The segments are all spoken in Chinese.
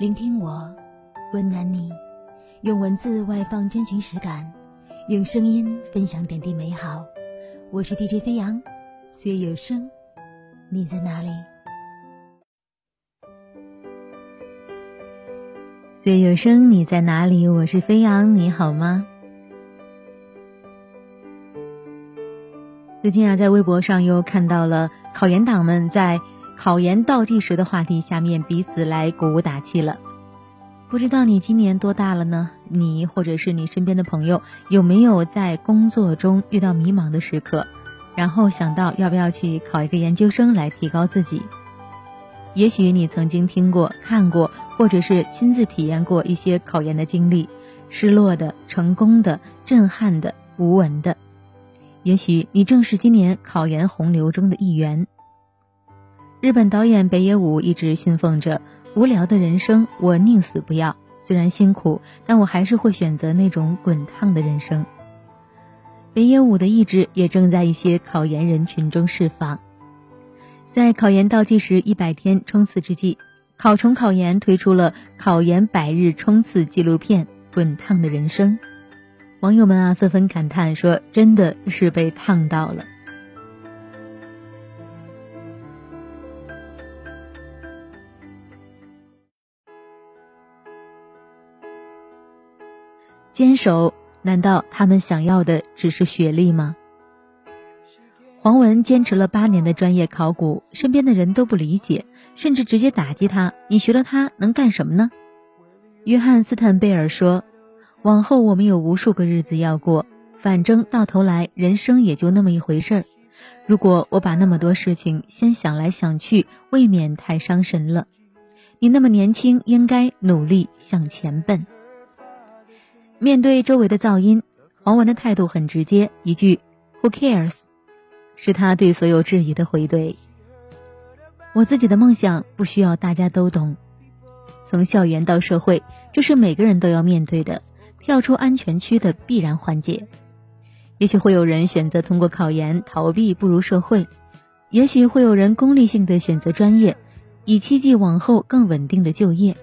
聆听我，温暖你，用文字外放真情实感，用声音分享点滴美好。我是 DJ 飞扬，岁月有声，你在哪里？岁月有声，你在哪里？我是飞扬，你好吗？最近啊，在微博上又看到了考研党们在。考研倒计时的话题下面，彼此来鼓舞打气了。不知道你今年多大了呢？你或者是你身边的朋友，有没有在工作中遇到迷茫的时刻，然后想到要不要去考一个研究生来提高自己？也许你曾经听过、看过，或者是亲自体验过一些考研的经历，失落的、成功的、震撼的、无闻的。也许你正是今年考研洪流中的一员。日本导演北野武一直信奉着“无聊的人生，我宁死不要”。虽然辛苦，但我还是会选择那种滚烫的人生。北野武的意志也正在一些考研人群中释放。在考研倒计时一百天冲刺之际，考虫考研推出了考研百日冲刺纪录片《滚烫的人生》。网友们啊，纷纷感叹说：“真的是被烫到了。”坚守？难道他们想要的只是学历吗？黄文坚持了八年的专业考古，身边的人都不理解，甚至直接打击他。你学了它能干什么呢？约翰斯坦贝尔说：“往后我们有无数个日子要过，反正到头来人生也就那么一回事儿。如果我把那么多事情先想来想去，未免太伤神了。你那么年轻，应该努力向前奔。”面对周围的噪音，黄文的态度很直接，一句 “Who cares”，是他对所有质疑的回怼。我自己的梦想不需要大家都懂。从校园到社会，这是每个人都要面对的，跳出安全区的必然环节。也许会有人选择通过考研逃避步入社会，也许会有人功利性的选择专业，以期冀往后更稳定的就业。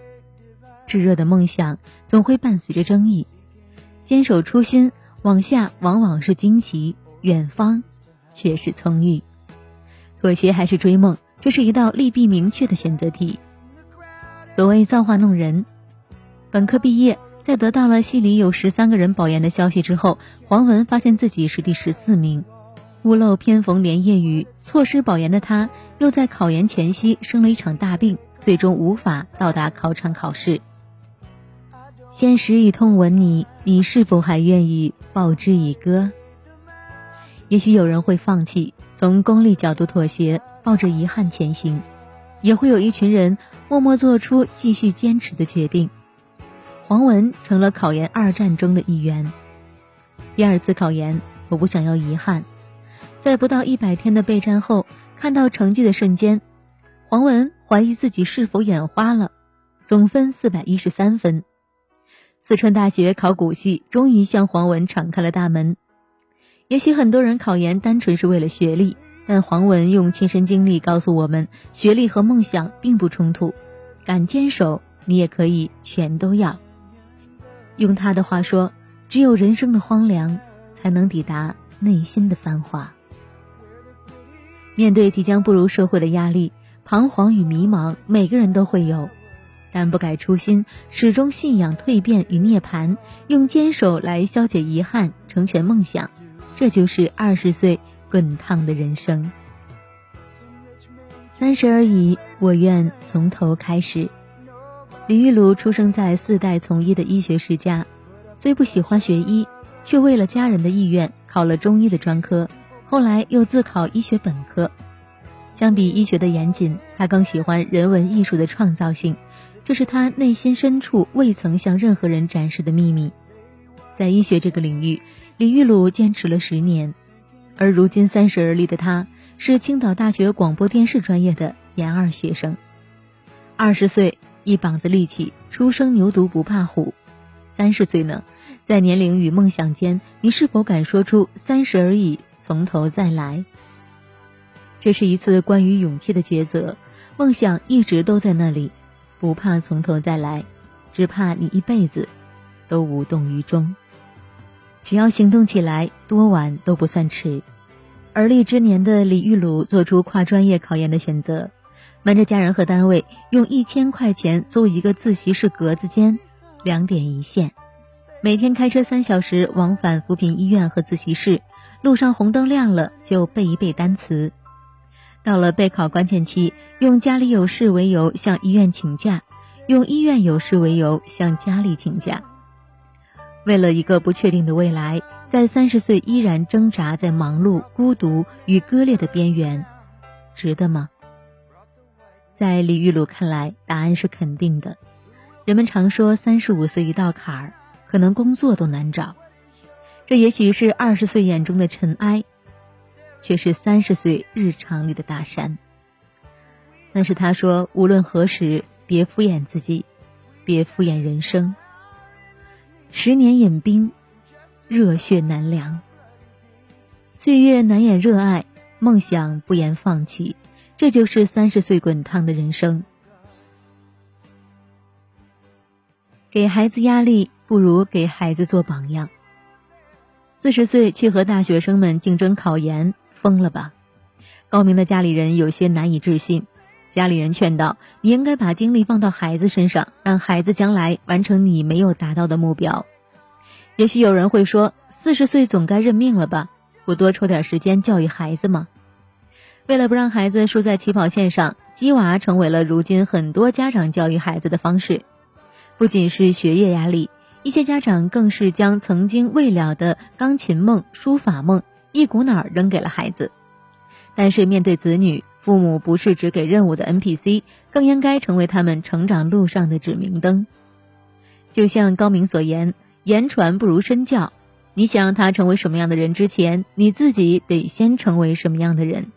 炙热的梦想总会伴随着争议。坚守初心，往下往往是惊奇，远方却是葱郁。妥协还是追梦，这是一道利弊明确的选择题。所谓造化弄人，本科毕业，在得到了系里有十三个人保研的消息之后，黄文发现自己是第十四名。屋漏偏逢连夜雨，错失保研的他，又在考研前夕生了一场大病，最终无法到达考场考试。现实以痛吻你，你是否还愿意报之以歌？也许有人会放弃，从功利角度妥协，抱着遗憾前行；也会有一群人默默做出继续坚持的决定。黄文成了考研二战中的一员。第二次考研，我不想要遗憾。在不到一百天的备战后，看到成绩的瞬间，黄文怀疑自己是否眼花了。总分四百一十三分。四川大学考古系终于向黄文敞开了大门。也许很多人考研单纯是为了学历，但黄文用亲身经历告诉我们，学历和梦想并不冲突。敢坚守，你也可以全都要。用他的话说，只有人生的荒凉，才能抵达内心的繁华。面对即将步入社会的压力，彷徨与迷茫，每个人都会有。但不改初心，始终信仰蜕变与涅槃，用坚守来消解遗憾，成全梦想，这就是二十岁滚烫的人生。三十而已，我愿从头开始。李玉鲁出生在四代从医的医学世家，虽不喜欢学医，却为了家人的意愿考了中医的专科，后来又自考医学本科。相比医学的严谨，他更喜欢人文艺术的创造性。这是他内心深处未曾向任何人展示的秘密。在医学这个领域，李玉鲁坚持了十年，而如今三十而立的他，是青岛大学广播电视专业的研二学生。二十岁一膀子力气，初生牛犊不怕虎；三十岁呢，在年龄与梦想间，你是否敢说出“三十而已，从头再来”？这是一次关于勇气的抉择。梦想一直都在那里。不怕从头再来，只怕你一辈子都无动于衷。只要行动起来，多晚都不算迟。而立之年的李玉鲁做出跨专业考研的选择，瞒着家人和单位，用一千块钱租一个自习室格子间，两点一线，每天开车三小时往返扶贫医院和自习室，路上红灯亮了就背一背单词。到了备考关键期，用家里有事为由向医院请假，用医院有事为由向家里请假。为了一个不确定的未来，在三十岁依然挣扎在忙碌、孤独与割裂的边缘，值得吗？在李玉鲁看来，答案是肯定的。人们常说三十五岁一道坎儿，可能工作都难找，这也许是二十岁眼中的尘埃。却是三十岁日常里的大山。但是他说，无论何时，别敷衍自己，别敷衍人生。十年饮冰，热血难凉。岁月难掩热爱，梦想不言放弃，这就是三十岁滚烫的人生。给孩子压力，不如给孩子做榜样。四十岁去和大学生们竞争考研。疯了吧！高明的家里人有些难以置信。家里人劝道：“你应该把精力放到孩子身上，让孩子将来完成你没有达到的目标。”也许有人会说：“四十岁总该认命了吧？不多抽点时间教育孩子吗？”为了不让孩子输在起跑线上，鸡娃成为了如今很多家长教育孩子的方式。不仅是学业压力，一些家长更是将曾经未了的钢琴梦、书法梦。一股脑扔给了孩子，但是面对子女，父母不是只给任务的 NPC，更应该成为他们成长路上的指明灯。就像高明所言，言传不如身教。你想让他成为什么样的人之前，你自己得先成为什么样的人。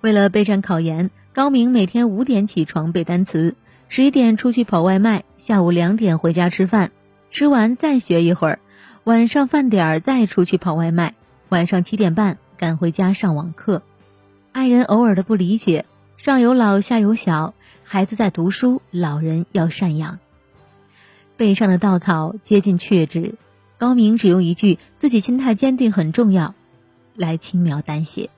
为了备战考研，高明每天五点起床背单词，十一点出去跑外卖，下午两点回家吃饭，吃完再学一会儿，晚上饭点儿再出去跑外卖。晚上七点半赶回家上网课，爱人偶尔的不理解，上有老下有小，孩子在读书，老人要赡养。背上的稻草接近确指，高明只用一句“自己心态坚定很重要”，来轻描淡写。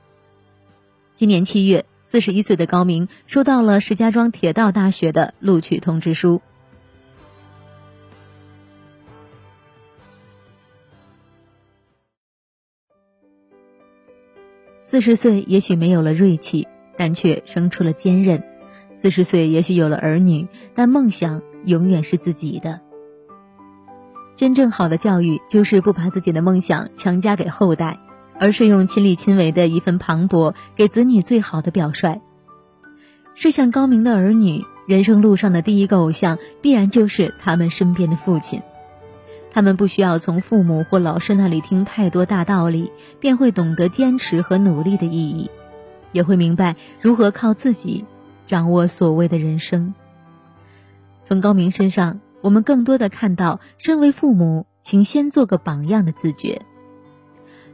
今年七月，四十一岁的高明收到了石家庄铁道大学的录取通知书。四十岁也许没有了锐气，但却生出了坚韧；四十岁也许有了儿女，但梦想永远是自己的。真正好的教育，就是不把自己的梦想强加给后代，而是用亲力亲为的一份磅礴，给子女最好的表率。志向高明的儿女，人生路上的第一个偶像，必然就是他们身边的父亲。他们不需要从父母或老师那里听太多大道理，便会懂得坚持和努力的意义，也会明白如何靠自己掌握所谓的人生。从高明身上，我们更多的看到身为父母，请先做个榜样的自觉。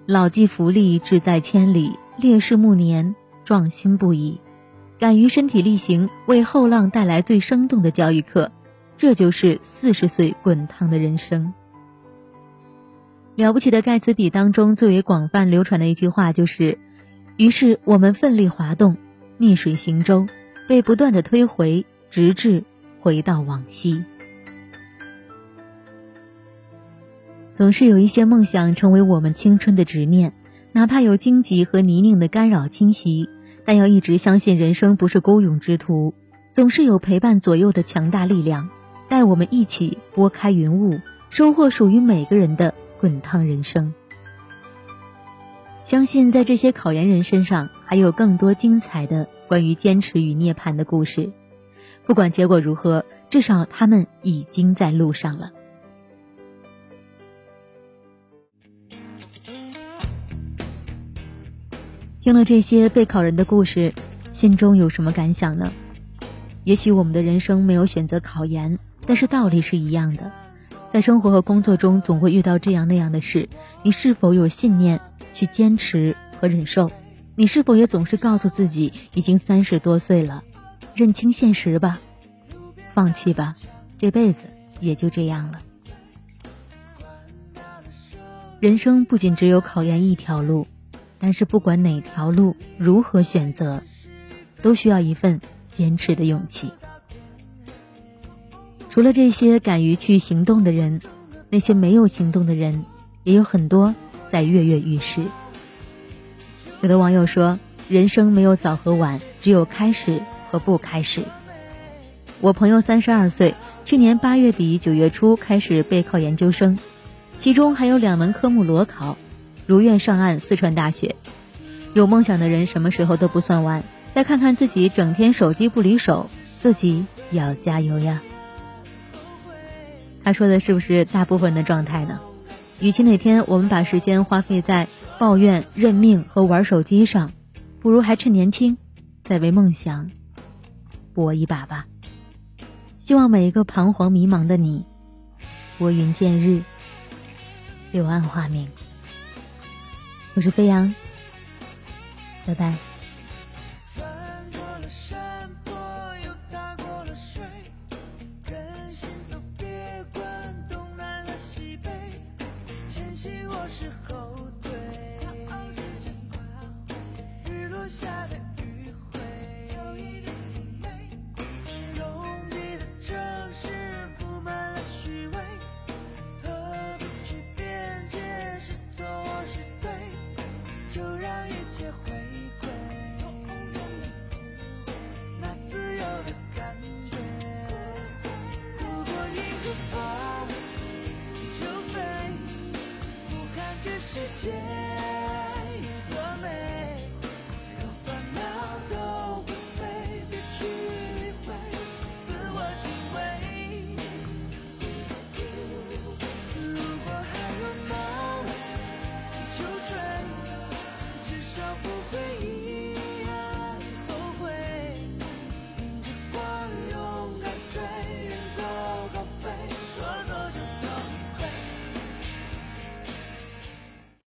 老骥伏枥，志在千里；烈士暮年，壮心不已。敢于身体力行，为后浪带来最生动的教育课，这就是四十岁滚烫的人生。了不起的盖茨比当中最为广泛流传的一句话就是：“于是我们奋力滑动，逆水行舟，被不断的推回，直至回到往昔。”总是有一些梦想成为我们青春的执念，哪怕有荆棘和泥泞的干扰侵袭，但要一直相信人生不是孤勇之途，总是有陪伴左右的强大力量，带我们一起拨开云雾，收获属于每个人的。滚烫人生，相信在这些考研人身上还有更多精彩的关于坚持与涅槃的故事。不管结果如何，至少他们已经在路上了。听了这些备考人的故事，心中有什么感想呢？也许我们的人生没有选择考研，但是道理是一样的。在生活和工作中，总会遇到这样那样的事。你是否有信念去坚持和忍受？你是否也总是告诉自己，已经三十多岁了，认清现实吧？放弃吧，这辈子也就这样了。人生不仅只有考研一条路，但是不管哪条路，如何选择，都需要一份坚持的勇气。除了这些敢于去行动的人，那些没有行动的人也有很多在跃跃欲试。有的网友说：“人生没有早和晚，只有开始和不开始。”我朋友三十二岁，去年八月底九月初开始备考研究生。其中还有两门科目裸考，如愿上岸四川大学。有梦想的人什么时候都不算晚。再看看自己整天手机不离手，自己要加油呀。他说的是不是大部分人的状态呢？与其哪天我们把时间花费在抱怨、认命和玩手机上，不如还趁年轻，再为梦想搏一把吧。希望每一个彷徨迷茫的你，拨云见日。柳暗花明，我是飞扬，拜拜。时候